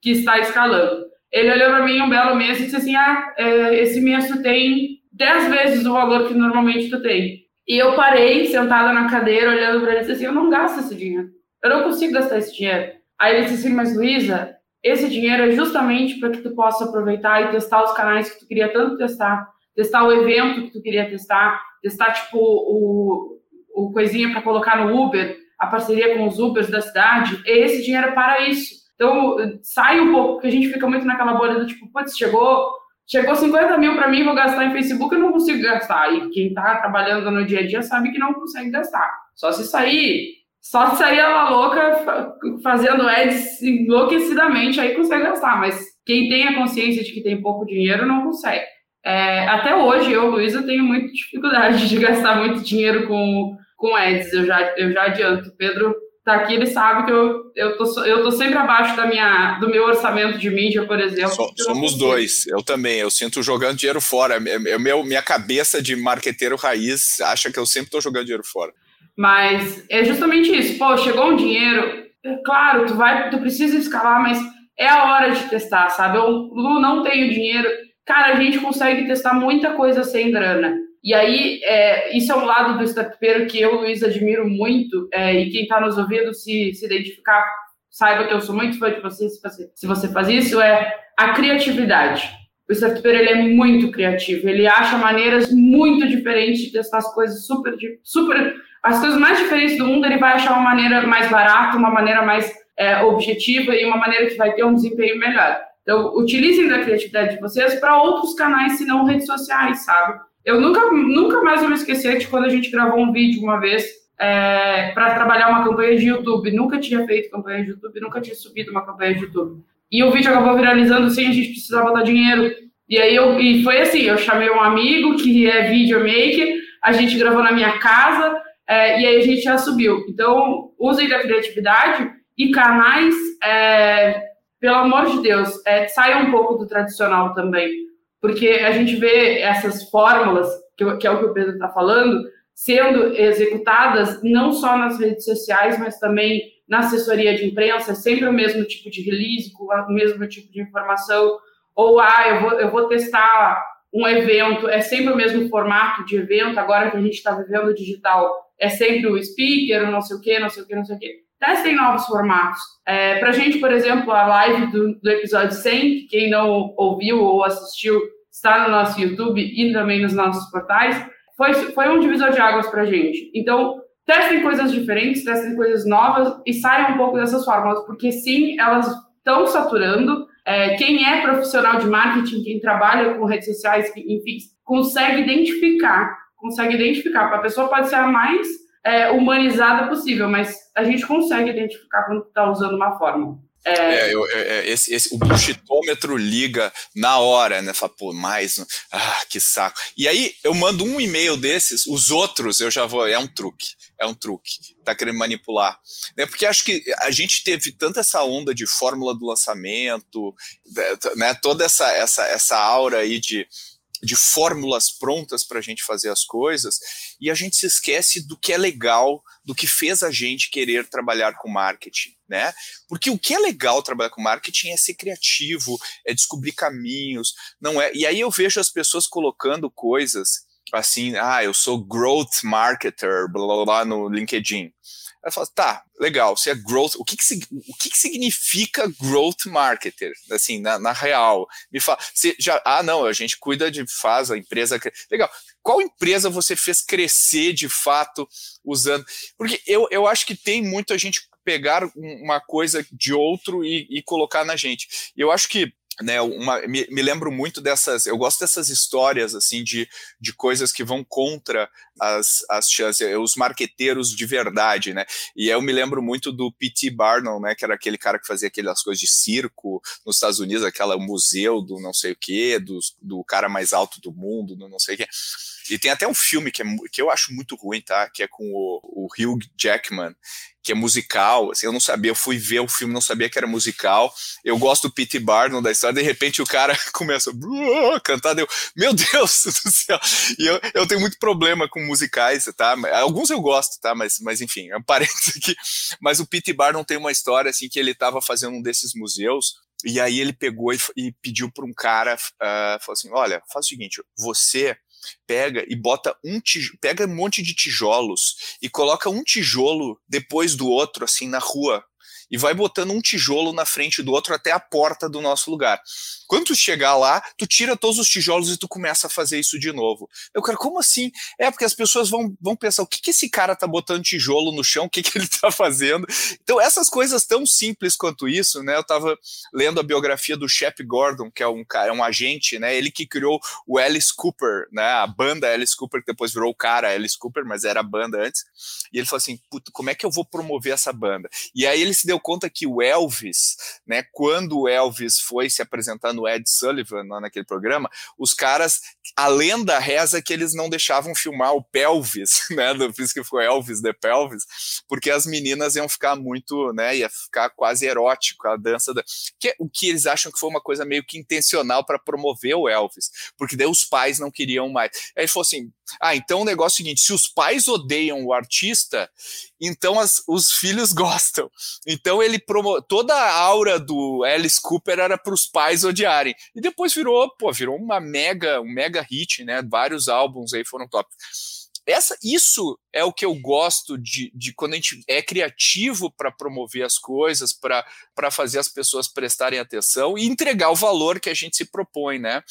que está escalando. Ele olhou para mim um belo mês e disse assim: Ah, é, esse mês tu tem 10 vezes o valor que normalmente tu tem. E eu parei, sentada na cadeira, olhando para ele e disse assim: Eu não gasto esse dinheiro. Eu não consigo gastar esse dinheiro. Aí ele disse assim: Mas Luísa, esse dinheiro é justamente para que tu possa aproveitar e testar os canais que tu queria tanto testar, testar o evento que tu queria testar, testar tipo o, o coisinha para colocar no Uber, a parceria com os Ubers da cidade, esse dinheiro é para isso. Então, sai um pouco, porque a gente fica muito naquela bolha do tipo, putz, chegou, chegou 50 mil para mim, vou gastar em Facebook, eu não consigo gastar. E quem está trabalhando no dia a dia sabe que não consegue gastar. Só se sair, só se sair a louca fazendo ads enlouquecidamente, aí consegue gastar. Mas quem tem a consciência de que tem pouco dinheiro não consegue. É, até hoje, eu, Luísa, tenho muita dificuldade de gastar muito dinheiro com com ads, eu já, eu já adianto. Pedro tá aqui, ele sabe que eu, eu, tô, eu tô sempre abaixo da minha, do meu orçamento de mídia, por exemplo. So, somos dois, eu também, eu sinto jogando dinheiro fora. Eu, meu, minha cabeça de marqueteiro raiz acha que eu sempre tô jogando dinheiro fora. Mas é justamente isso. Pô, chegou um dinheiro, é claro, tu vai, tu precisa escalar, mas é a hora de testar, sabe? Eu Lu, não tenho dinheiro. Cara, a gente consegue testar muita coisa sem grana. E aí, é, isso é um lado do startupeiro que eu, Luiz, admiro muito, é, e quem está nos ouvindo se, se identificar, saiba que eu sou muito fã de você se você, se você faz isso, é a criatividade. O startuper, ele é muito criativo, ele acha maneiras muito diferentes de testar as coisas super, super... As coisas mais diferentes do mundo, ele vai achar uma maneira mais barata, uma maneira mais é, objetiva e uma maneira que vai ter um desempenho melhor. Então, utilizem da criatividade de vocês para outros canais, se não redes sociais, sabe? Eu nunca, nunca mais vou me esquecer de quando a gente gravou um vídeo uma vez é, para trabalhar uma campanha de YouTube. Nunca tinha feito campanha de YouTube, nunca tinha subido uma campanha de YouTube. E o vídeo acabou viralizando sem a gente precisar botar dinheiro. E aí eu, e foi assim, eu chamei um amigo que é videomaker, a gente gravou na minha casa, é, e aí a gente já subiu. Então, usem da criatividade e canais, é, pelo amor de Deus, é, saiam um pouco do tradicional também. Porque a gente vê essas fórmulas, que, que é o que o Pedro está falando, sendo executadas não só nas redes sociais, mas também na assessoria de imprensa, sempre o mesmo tipo de release, com o mesmo tipo de informação, ou ah, eu vou, eu vou testar um evento, é sempre o mesmo formato de evento, agora que a gente está vivendo digital, é sempre o speaker, não sei o quê, não sei o quê, não sei o quê. Testem novos formatos. É, Para a gente, por exemplo, a live do, do episódio 100, quem não ouviu ou assistiu, está no nosso YouTube e também nos nossos portais, foi, foi um divisor de águas para a gente. Então, testem coisas diferentes, testem coisas novas e saiam um pouco dessas fórmulas, porque sim, elas estão saturando. É, quem é profissional de marketing, quem trabalha com redes sociais, enfim, consegue identificar, consegue identificar. A pessoa pode ser a mais é, humanizada possível, mas a gente consegue identificar quando está usando uma fórmula. É... É, eu, é, esse, esse, o bullshitômetro liga na hora, né? Fala, pô, mais. Ah, que saco. E aí eu mando um e-mail desses, os outros eu já vou. É um truque. É um truque. Tá querendo manipular. Né? Porque acho que a gente teve tanta essa onda de fórmula do lançamento, né? Toda essa, essa, essa aura aí de de fórmulas prontas para a gente fazer as coisas, e a gente se esquece do que é legal, do que fez a gente querer trabalhar com marketing, né? Porque o que é legal trabalhar com marketing é ser criativo, é descobrir caminhos, não é? E aí eu vejo as pessoas colocando coisas assim, ah, eu sou growth marketer, blá blá blá no LinkedIn. Aí fala, tá, legal, você é growth, o que que, o que, que significa growth marketer, assim, na, na, real? Me fala, você já, ah, não, a gente cuida de, faz a empresa, legal, qual empresa você fez crescer de fato usando, porque eu, eu acho que tem muito a gente pegar uma coisa de outro e, e colocar na gente, eu acho que né, uma, me, me, lembro muito dessas, eu gosto dessas histórias, assim, de, de coisas que vão contra as, as chances, os marqueteiros de verdade, né, e eu me lembro muito do P.T. Barnum, né, que era aquele cara que fazia aquelas coisas de circo nos Estados Unidos, aquela museu do não sei o que, do, do cara mais alto do mundo, do não sei o que, e tem até um filme que, é, que eu acho muito ruim, tá? Que é com o, o Hugh Jackman, que é musical. Assim, eu não sabia, eu fui ver o filme, não sabia que era musical. Eu gosto do P.T. Barnum da história, de repente o cara começa a cantar, deu, meu Deus do céu. E eu, eu tenho muito problema com musicais, tá? Alguns eu gosto, tá? Mas, mas enfim, é um parênteses aqui. Mas o P.T. Barnum tem uma história assim que ele estava fazendo um desses museus e aí ele pegou e, e pediu para um cara, uh, falou assim, olha, faz o seguinte, você pega e bota um tijolo, pega um monte de tijolos e coloca um tijolo depois do outro assim na rua e vai botando um tijolo na frente do outro até a porta do nosso lugar. Quando tu chegar lá, tu tira todos os tijolos e tu começa a fazer isso de novo. Eu quero, como assim? É porque as pessoas vão, vão pensar, o que, que esse cara tá botando tijolo no chão, o que, que ele tá fazendo? Então, essas coisas tão simples quanto isso, né? Eu tava lendo a biografia do Shep Gordon, que é um cara, é um agente, né? Ele que criou o Alice Cooper, né? A banda Alice Cooper, que depois virou o cara Alice Cooper, mas era a banda antes. E ele falou assim: Puta, como é que eu vou promover essa banda? E aí ele se deu conta que o Elvis, né? Quando o Elvis foi se apresentar no Ed Sullivan, lá naquele programa, os caras, a lenda reza que eles não deixavam filmar o pelvis, né? Isso que foi Elvis the Pelvis, porque as meninas iam ficar muito, né? Ia ficar quase erótico a dança da. Que, o que eles acham que foi uma coisa meio que intencional para promover o Elvis, porque daí os pais não queriam mais. Aí ele falou assim: ah, então o negócio é o seguinte: se os pais odeiam o artista, então as, os filhos gostam. Então ele promo... toda a aura do Alice Cooper era para os pais odiarem. E depois virou, pô, virou uma mega, um mega hit, né? Vários álbuns aí foram top. essa, isso é o que eu gosto de, de quando a gente é criativo para promover as coisas, para fazer as pessoas prestarem atenção e entregar o valor que a gente se propõe, né?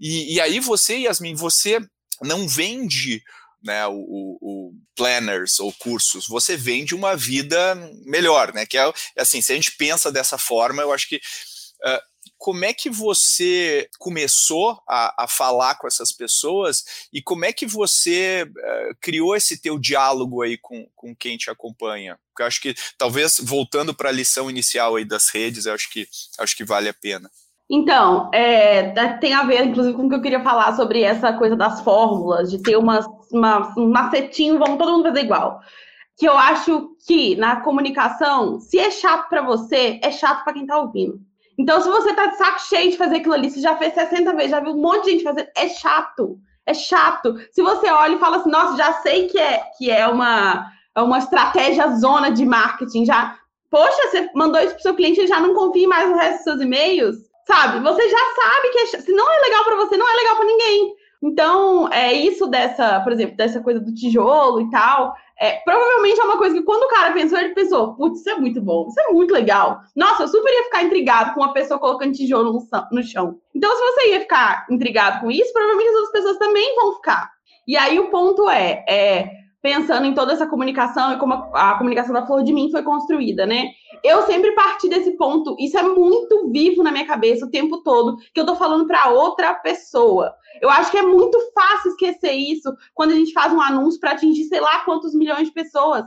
E, e aí você, Yasmin, você não vende né, o, o, planners ou cursos, você vende uma vida melhor, né? Que é assim, se a gente pensa dessa forma, eu acho que uh, como é que você começou a, a, falar com essas pessoas e como é que você uh, criou esse teu diálogo aí com, com quem te acompanha? Porque eu acho que talvez voltando para a lição inicial aí das redes, eu acho que acho que vale a pena. Então, é, tem a ver, inclusive, com o que eu queria falar sobre essa coisa das fórmulas, de ter umas, um macetinho, vamos todo mundo fazer igual. Que eu acho que na comunicação, se é chato para você, é chato para quem tá ouvindo. Então, se você tá de saco cheio de fazer aquilo ali, você já fez 60 vezes, já viu um monte de gente fazer, é chato. É chato. Se você olha e fala assim, nossa, já sei que é, que é uma, é uma estratégia zona de marketing, já. Poxa, você mandou isso pro seu cliente e já não confia mais no resto dos seus e-mails sabe? Você já sabe que é, se não é legal para você, não é legal para ninguém. Então, é isso dessa, por exemplo, dessa coisa do tijolo e tal. É, provavelmente é uma coisa que quando o cara pensou, ele pensou, putz, isso é muito bom, isso é muito legal. Nossa, eu super ia ficar intrigado com uma pessoa colocando tijolo no, chão. Então, se você ia ficar intrigado com isso, provavelmente as outras pessoas também vão ficar. E aí o ponto é, é pensando em toda essa comunicação e como a, a, comunicação da Flor de Mim foi construída, né? Eu sempre parti desse ponto, isso é muito vivo na minha cabeça o tempo todo, que eu tô falando para outra pessoa. Eu acho que é muito fácil esquecer isso quando a gente faz um anúncio para atingir sei lá quantos milhões de pessoas.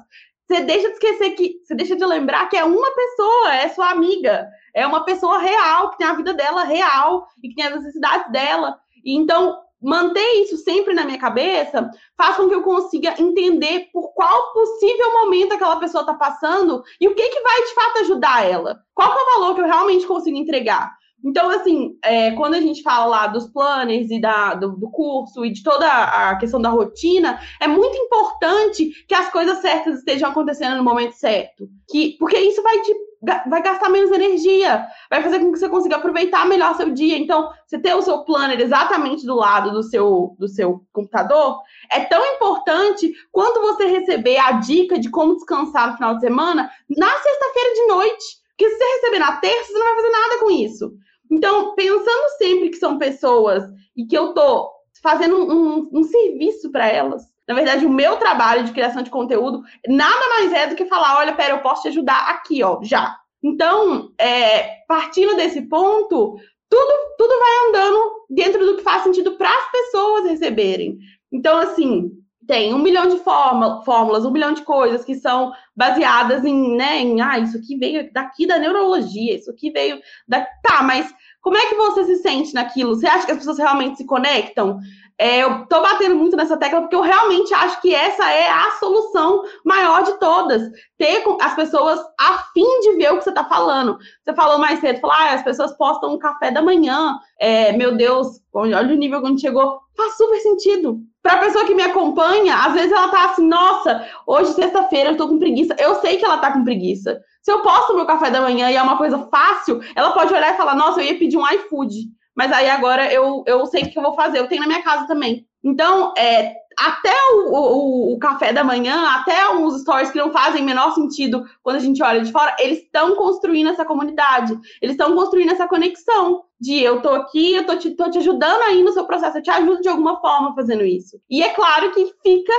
Você deixa de esquecer que, você deixa de lembrar que é uma pessoa, é sua amiga, é uma pessoa real, que tem a vida dela real e que tem as necessidades dela. E então, manter isso sempre na minha cabeça faz com que eu consiga entender por qual possível momento aquela pessoa está passando e o que, que vai de fato ajudar ela. Qual é o valor que eu realmente consigo entregar. Então, assim, é, quando a gente fala lá dos planners e da, do, do, curso e de toda a questão da rotina, é muito importante que as coisas certas estejam acontecendo no momento certo. Que, porque isso vai te vai gastar menos energia, vai fazer com que você consiga aproveitar melhor seu dia. Então, você ter o seu planner exatamente do lado do seu, do seu computador é tão importante quanto você receber a dica de como descansar no final de semana na sexta-feira de noite. Porque se você receber na terça, você não vai fazer nada com isso. Então, pensando sempre que são pessoas e que eu tô fazendo um, um, um serviço para elas, na verdade, o meu trabalho de criação de conteúdo nada mais é do que falar: olha, pera, eu posso te ajudar aqui, ó, já. Então, é, partindo desse ponto, tudo, tudo vai andando dentro do que faz sentido para as pessoas receberem. Então, assim, tem um milhão de fórmulas, um milhão de coisas que são baseadas em, né, em, ah, isso aqui veio daqui da neurologia, isso aqui veio da. Tá, mas como é que você se sente naquilo? Você acha que as pessoas realmente se conectam? É, eu tô batendo muito nessa tecla porque eu realmente acho que essa é a solução maior de todas. Ter as pessoas a fim de ver o que você tá falando. Você falou mais cedo, falou, ah, as pessoas postam um café da manhã. É, meu Deus, olha o nível gente chegou. Faz super sentido. Pra pessoa que me acompanha, às vezes ela tá assim, nossa, hoje sexta-feira eu tô com preguiça. Eu sei que ela tá com preguiça. Se eu posto meu café da manhã e é uma coisa fácil, ela pode olhar e falar, nossa, eu ia pedir um iFood mas aí agora eu, eu sei o que eu vou fazer. Eu tenho na minha casa também. Então, é, até o, o, o, café da manhã, até uns stories que não fazem menor sentido quando a gente olha de fora, eles estão construindo essa comunidade. Eles estão construindo essa conexão de eu tô aqui, eu tô te, tô te ajudando aí no seu processo, eu te ajudo de alguma forma fazendo isso. E é claro que fica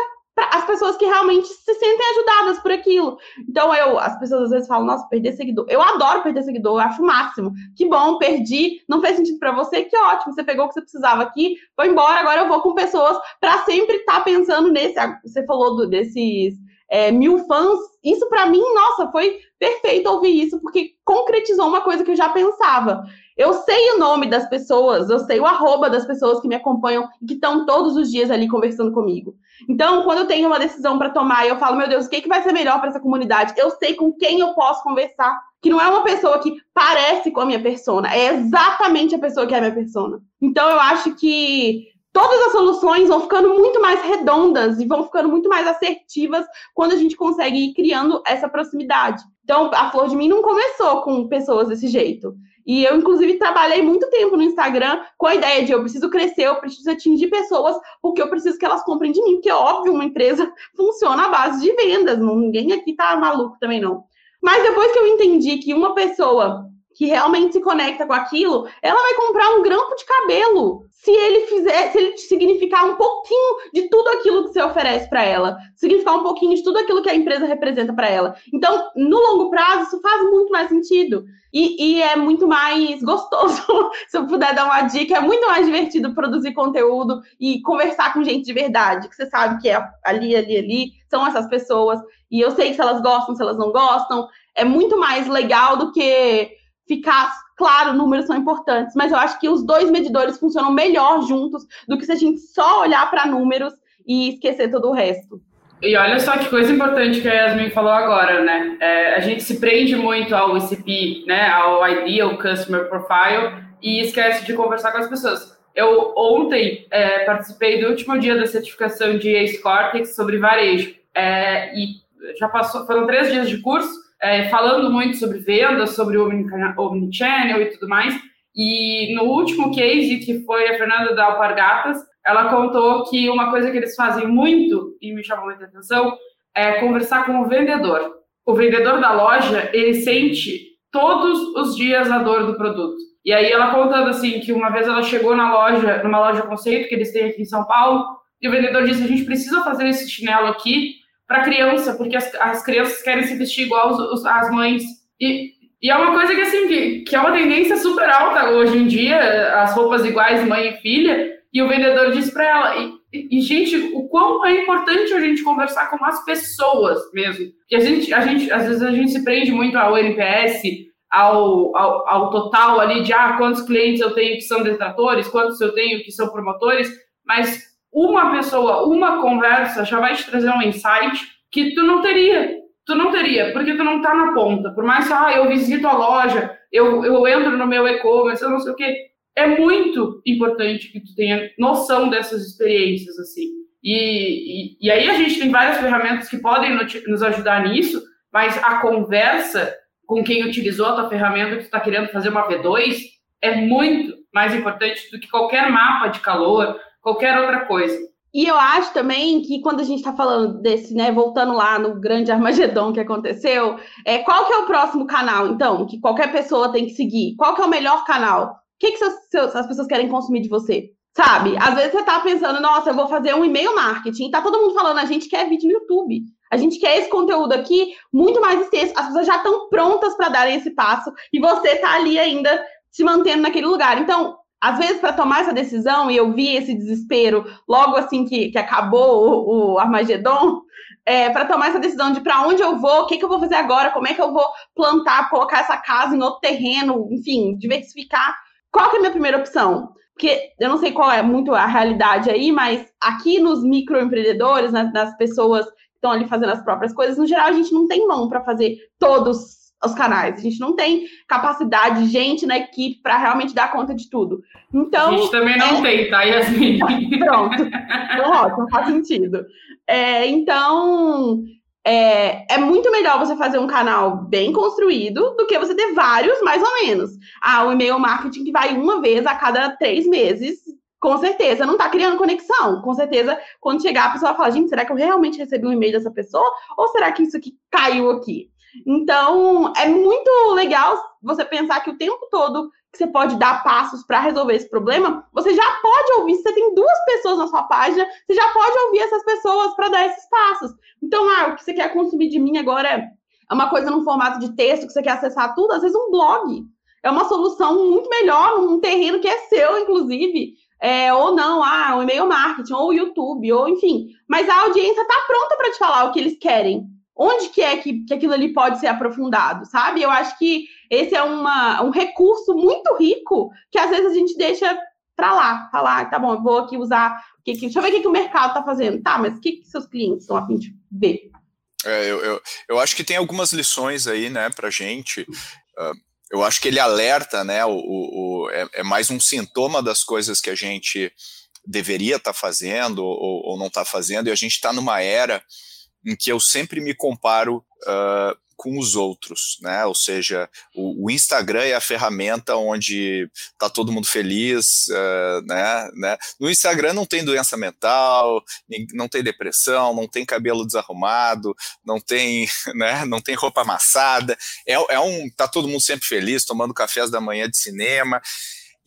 as pessoas que realmente se sentem ajudadas por aquilo. Então, eu, as pessoas às vezes falam, nossa, perder seguidor. Eu adoro perder seguidor, eu acho o máximo. Que bom, perdi, não fez sentido para você, que ótimo, você pegou o que você precisava aqui, foi embora, agora eu vou com pessoas para sempre estar tá pensando nesse. Você falou do, desses é, mil fãs. Isso para mim, nossa, foi perfeito ouvir isso, porque concretizou uma coisa que eu já pensava. Eu sei o nome das pessoas, eu sei o arroba das pessoas que me acompanham e que estão todos os dias ali conversando comigo. Então, quando eu tenho uma decisão para tomar, eu falo, meu Deus, o que, que vai ser melhor para essa comunidade? Eu sei com quem eu posso conversar. Que não é uma pessoa que parece com a minha persona, é exatamente a pessoa que é a minha persona. Então, eu acho que todas as soluções vão ficando muito mais redondas e vão ficando muito mais assertivas quando a gente consegue ir criando essa proximidade. Então, a Flor de Mim não começou com pessoas desse jeito. E eu, inclusive, trabalhei muito tempo no Instagram com a ideia de eu preciso crescer, eu preciso atingir pessoas, porque eu preciso que elas comprem de mim. Porque, óbvio, uma empresa funciona à base de vendas. Ninguém aqui tá maluco também, não. Mas depois que eu entendi que uma pessoa que realmente se conecta com aquilo, ela vai comprar um grampo de cabelo. Se ele fizer, se ele significar um pouquinho de tudo aquilo que você oferece para ela, significar um pouquinho de tudo aquilo que a empresa representa para ela. Então, no longo prazo, isso faz muito mais sentido. E, e, é muito mais gostoso. Se eu puder dar uma dica, é muito mais divertido produzir conteúdo e conversar com gente de verdade, que você sabe que é ali, ali, ali, são essas pessoas. E eu sei se elas gostam, se elas não gostam. É muito mais legal do que ficar. Claro, números são importantes, mas eu acho que os dois medidores funcionam melhor juntos do que se a gente só olhar para números e esquecer todo o resto. E olha só que coisa importante que a Yasmin falou agora, né? É, a gente se prende muito ao ICP, né? Ao Ideal Customer Profile e esquece de conversar com as pessoas. Eu ontem é, participei do último dia da certificação de Ace Cortex sobre varejo. É, e já passou, foram três dias de curso é, falando muito sobre vendas, sobre o Omnichannel e tudo mais. E no último case, que foi a Fernanda da Alpargatas, ela contou que uma coisa que eles fazem muito, e me chamou muita atenção, é conversar com o vendedor. O vendedor da loja, ele sente todos os dias a dor do produto. E aí ela contando assim que uma vez ela chegou na loja, numa loja conceito que eles têm aqui em São Paulo, e o vendedor disse: "A gente precisa fazer esse chinelo aqui para criança, porque as, as crianças querem se vestir igual as mães. E, e é uma coisa que, assim, que, que é uma tendência super alta hoje em dia, as roupas iguais, mãe e filha, e o vendedor diz para ela, e, e, gente, o quão é importante a gente conversar com as pessoas mesmo. Que a gente, a gente, às vezes a gente se prende muito ao NPS, ao, ao, ao total ali de ah, quantos clientes eu tenho que são detratores, quantos eu tenho que são promotores, mas uma pessoa, uma conversa já vai te trazer um insight que tu não teria. Tu não teria, porque tu não tá na ponta. Por mais que ah, eu visito a loja, eu, eu entro no meu e-commerce, eu não sei o quê. É muito importante que tu tenha noção dessas experiências, assim. E, e, e aí a gente tem várias ferramentas que podem nos ajudar nisso, mas a conversa com quem utilizou a tua ferramenta que tu está querendo fazer uma V2 é muito mais importante do que qualquer mapa de calor, qualquer outra coisa. E eu acho também que quando a gente está falando desse, né, voltando lá no grande Armagedon que aconteceu, é, qual que é o próximo canal, então, que qualquer pessoa tem que seguir? Qual que é o melhor canal? O que, que seus, seus, as pessoas querem consumir de você? Sabe? Às vezes você tá pensando, nossa, eu vou fazer um e-mail marketing. Tá todo mundo falando, a gente quer vídeo no YouTube. A gente quer esse conteúdo aqui muito mais extenso. As pessoas já estão prontas para darem esse passo e você tá ali ainda se mantendo naquele lugar. Então, às vezes, para tomar essa decisão, e eu vi esse desespero logo assim que, que acabou o, o Armagedon, é, para tomar essa decisão de para onde eu vou, o que, que eu vou fazer agora, como é que eu vou plantar, colocar essa casa em outro terreno, enfim, diversificar. Qual que é a minha primeira opção? Porque eu não sei qual é muito a realidade aí, mas aqui nos microempreendedores, nas, nas pessoas que estão ali fazendo as próprias coisas, no geral, a gente não tem mão para fazer todos os canais. A gente não tem capacidade, gente na equipe para realmente dar conta de tudo. Então. A gente também não é... tem, tá, Yasmin? Pronto. Então, ótimo, faz sentido. É, então. É, é muito melhor você fazer um canal bem construído do que você ter vários, mais ou menos. Ah, o e-mail marketing que vai uma vez a cada três meses, com certeza não está criando conexão. Com certeza, quando chegar, a pessoa vai falar: gente, será que eu realmente recebi um e-mail dessa pessoa? Ou será que isso aqui caiu aqui? Então, é muito legal você pensar que o tempo todo que você pode dar passos para resolver esse problema, você já pode ouvir. Se você tem duas pessoas na sua página, você já pode ouvir essas pessoas para dar esses passos. Então, ah, o que você quer consumir de mim agora é uma coisa num formato de texto que você quer acessar tudo, às vezes um blog. É uma solução muito melhor, num terreno que é seu, inclusive. É, ou não, ah, o e-mail marketing, ou o YouTube, ou enfim. Mas a audiência está pronta para te falar o que eles querem onde que é que, que aquilo ali pode ser aprofundado, sabe? Eu acho que esse é uma, um recurso muito rico que às vezes a gente deixa para lá, falar, tá bom, eu vou aqui usar, que, que, deixa eu ver o que, que o mercado está fazendo. Tá, mas o que, que seus clientes estão a fim de ver? É, eu, eu, eu, acho que tem algumas lições aí, né, para gente. Uh, eu acho que ele alerta, né, o, o é, é, mais um sintoma das coisas que a gente deveria estar tá fazendo ou, ou não está fazendo, e a gente está numa era em que eu sempre me comparo uh, com os outros, né? Ou seja, o, o, Instagram é a ferramenta onde tá todo mundo feliz, uh, né, né? No Instagram não tem doença mental, não tem depressão, não tem cabelo desarrumado, não tem, né? Não tem roupa amassada. É, é um, tá todo mundo sempre feliz, tomando cafés da manhã de cinema.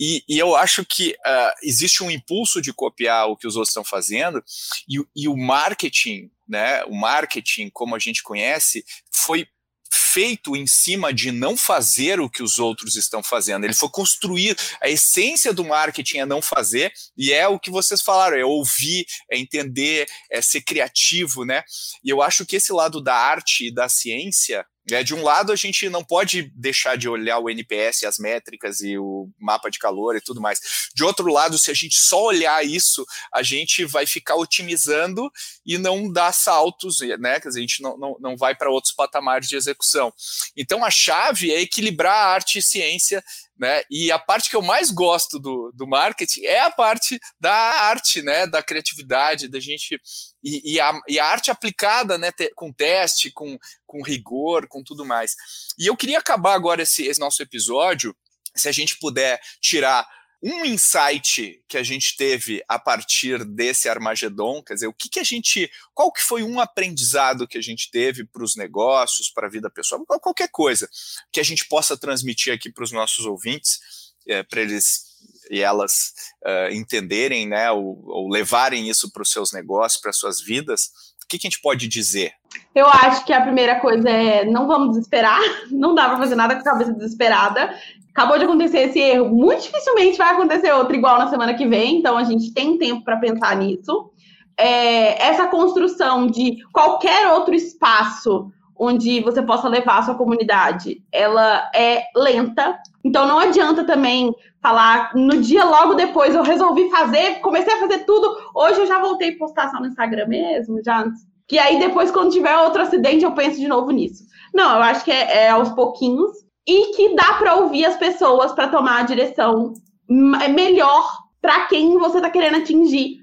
E, e, eu acho que uh, existe um impulso de copiar o que os outros estão fazendo, e, e, o marketing, né, o marketing, como a gente conhece, foi feito em cima de não fazer o que os outros estão fazendo. Ele foi construir a essência do marketing é não fazer e é o que vocês falaram, é ouvir, é entender, é ser criativo, né? E eu acho que esse lado da arte e da ciência é, de um lado, a gente não pode deixar de olhar o NPS, as métricas e o mapa de calor e tudo mais. De outro lado, se a gente só olhar isso, a gente vai ficar otimizando e não dá saltos, né? Quer dizer, a gente não, não, não vai para outros patamares de execução. Então, a chave é equilibrar a arte e ciência né? E a parte que eu mais gosto do, do marketing é a parte da arte, né? Da criatividade, da gente e, e, a, e a arte aplicada, né? Com teste, com, com rigor, com tudo mais. E eu queria acabar agora esse, esse nosso episódio, se a gente puder tirar um insight que a gente teve a partir desse Armagedon, quer dizer, o que, que a gente, qual que foi um aprendizado que a gente teve para os negócios, para a vida pessoal, qualquer coisa que a gente possa transmitir aqui para os nossos ouvintes, é, para eles e elas uh, entenderem, né, ou, ou levarem isso para os seus negócios, para suas vidas, o que, que, a gente pode dizer? Eu acho que a primeira coisa é não vamos desesperar, não dá para fazer nada com a cabeça desesperada acabou de acontecer esse erro, muito dificilmente vai acontecer outro igual na semana que vem, então a gente tem tempo para pensar nisso. É, essa construção de qualquer outro espaço onde você possa levar a sua comunidade, ela é lenta. Então não adianta também falar no dia logo depois eu resolvi fazer, comecei a fazer tudo, hoje eu já voltei a postar só no Instagram mesmo, já que aí depois quando tiver outro acidente eu penso de novo nisso. Não, eu acho que é, é aos pouquinhos e que dá para ouvir as pessoas para tomar a direção melhor para quem você está querendo atingir.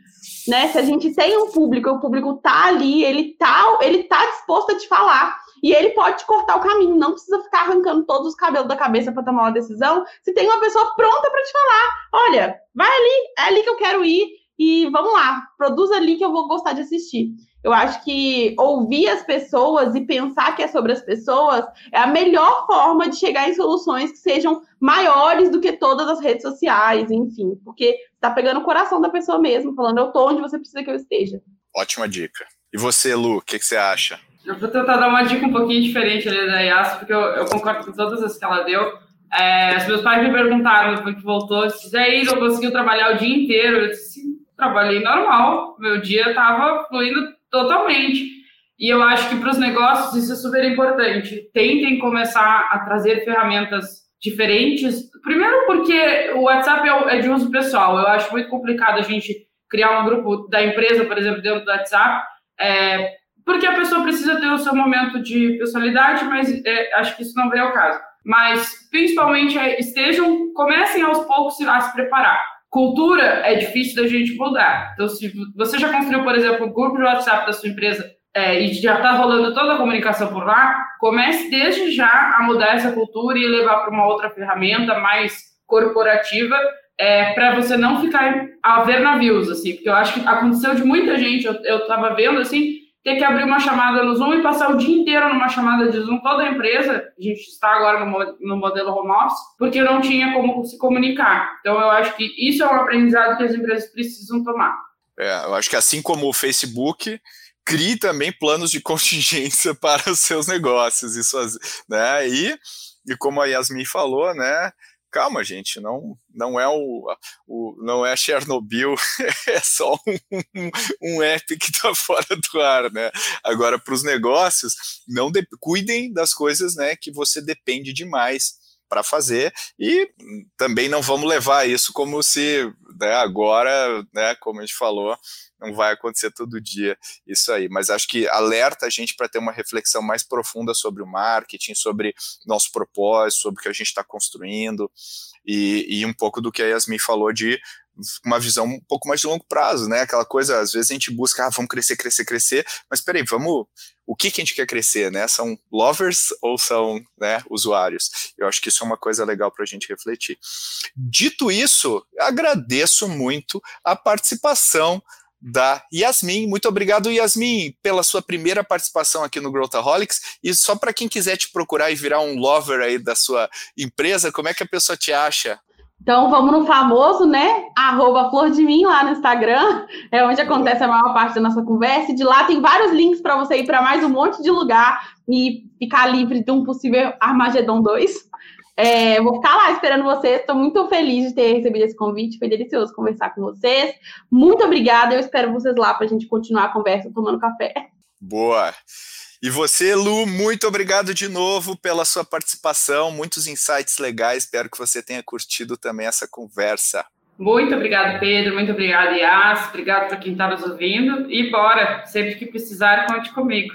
Né? Se a gente tem um público, o público tá ali, ele tá, ele tá disposto a te falar e ele pode te cortar o caminho, não precisa ficar arrancando todos os cabelos da cabeça para tomar uma decisão. Se tem uma pessoa pronta para te falar, olha, vai ali, é ali que eu quero ir e vamos lá, produz ali que eu vou gostar de assistir. Eu acho que ouvir as pessoas e pensar que é sobre as pessoas é a melhor forma de chegar em soluções que sejam maiores do que todas as redes sociais, enfim, porque está pegando o coração da pessoa mesmo, falando eu tô onde você precisa que eu esteja. Ótima dica. E você, Lu, o que, que, você acha? Eu vou tentar dar uma dica um pouquinho diferente ali da Yas, porque eu, eu, concordo com todas as que ela deu. É, os meus pais me perguntaram depois que voltou, disse, aí, não conseguiu trabalhar o dia inteiro? Eu disse, trabalhei normal, meu dia estava fluindo Totalmente. E eu acho que para os negócios isso é super importante. Tentem começar a trazer ferramentas diferentes. Primeiro, porque o WhatsApp é, é de uso pessoal. Eu acho muito complicado a gente criar um grupo da empresa, por exemplo, dentro do WhatsApp, é, porque a pessoa precisa ter o seu momento de personalidade, mas é, acho que isso não vem ao caso. Mas, principalmente, é, estejam, comecem aos poucos a se preparar. Cultura é difícil da gente mudar. Então, se você já construiu, por exemplo, um grupo de WhatsApp da sua empresa é, e já está rolando toda a comunicação por lá, comece desde já a mudar essa cultura e levar para uma outra ferramenta mais corporativa é, para você não ficar a ver navios, assim, porque eu acho que aconteceu de muita gente, eu estava vendo, assim, ter que abrir uma chamada no Zoom e passar o dia inteiro numa chamada de Zoom, toda a empresa, a gente está agora no, no modelo home office, porque não tinha como se comunicar. Então, eu acho que isso é um aprendizado que as empresas precisam tomar. É, eu acho que assim como o Facebook, crie também planos de contingência para os seus negócios, isso, né, e, e como a Yasmin falou, né, calma, gente, não, não é o, o não é Chernobyl, é só um, um app que está fora do ar, né? Agora, para os negócios, não de, cuidem das coisas, né, que você depende demais para fazer e também não vamos levar isso como se né, agora, né, como a gente falou, não vai acontecer todo dia isso aí, mas acho que alerta a gente para ter uma reflexão mais profunda sobre o marketing, sobre nosso propósito, sobre o que a gente está construindo e, e, um pouco do que a Yasmin falou de uma visão um pouco mais de longo prazo, né? Aquela coisa, às vezes a gente busca, ah, vamos crescer, crescer, crescer, mas peraí, vamos. O que, que a gente quer crescer, né? São lovers ou são né, usuários? Eu acho que isso é uma coisa legal para a gente refletir. Dito isso, agradeço muito a participação da Yasmin. Muito obrigado, Yasmin, pela sua primeira participação aqui no Growthaholics. E só para quem quiser te procurar e virar um lover aí da sua empresa, como é que a pessoa te acha? Então vamos no famoso, né? Arroba Flor de Mim lá no Instagram, é onde acontece a maior parte da nossa conversa. E de lá tem vários links para você ir para mais um monte de lugar e ficar livre de um possível Armagedon 2. É, vou ficar lá esperando vocês. Estou muito feliz de ter recebido esse convite. Foi delicioso conversar com vocês. Muito obrigada. Eu espero vocês lá para a gente continuar a conversa tomando café. Boa. E você, Lu, muito obrigado de novo pela sua participação, muitos insights legais. Espero que você tenha curtido também essa conversa. Muito obrigado, Pedro. Muito obrigado, Yas. Obrigado para quem está nos ouvindo. E bora, sempre que precisar, conte comigo.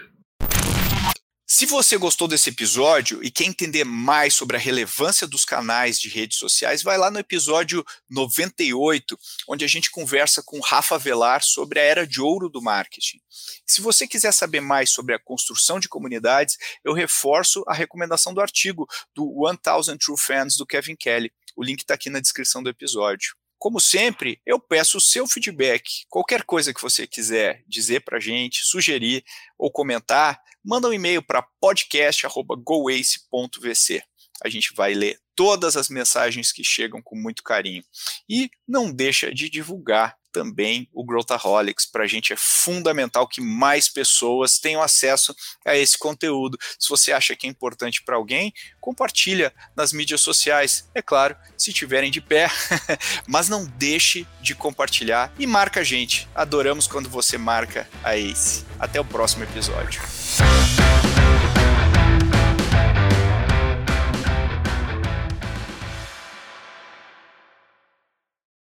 Se você gostou desse episódio e quer entender mais sobre a relevância dos canais de redes sociais, vai lá no episódio 98, onde a gente conversa com Rafa Velar sobre a era de ouro do marketing. Se você quiser saber mais sobre a construção de comunidades, eu reforço a recomendação do artigo do 1000 True Fans do Kevin Kelly. O link está aqui na descrição do episódio. Como sempre, eu peço o seu feedback. Qualquer coisa que você quiser dizer para a gente, sugerir ou comentar, manda um e-mail para podcast.goace.vc. A gente vai ler todas as mensagens que chegam com muito carinho. E não deixa de divulgar também o Growthaholics. Para a gente é fundamental que mais pessoas tenham acesso a esse conteúdo. Se você acha que é importante para alguém, compartilha nas mídias sociais. É claro, se tiverem de pé, mas não deixe de compartilhar e marca a gente. Adoramos quando você marca a Ace. Até o próximo episódio.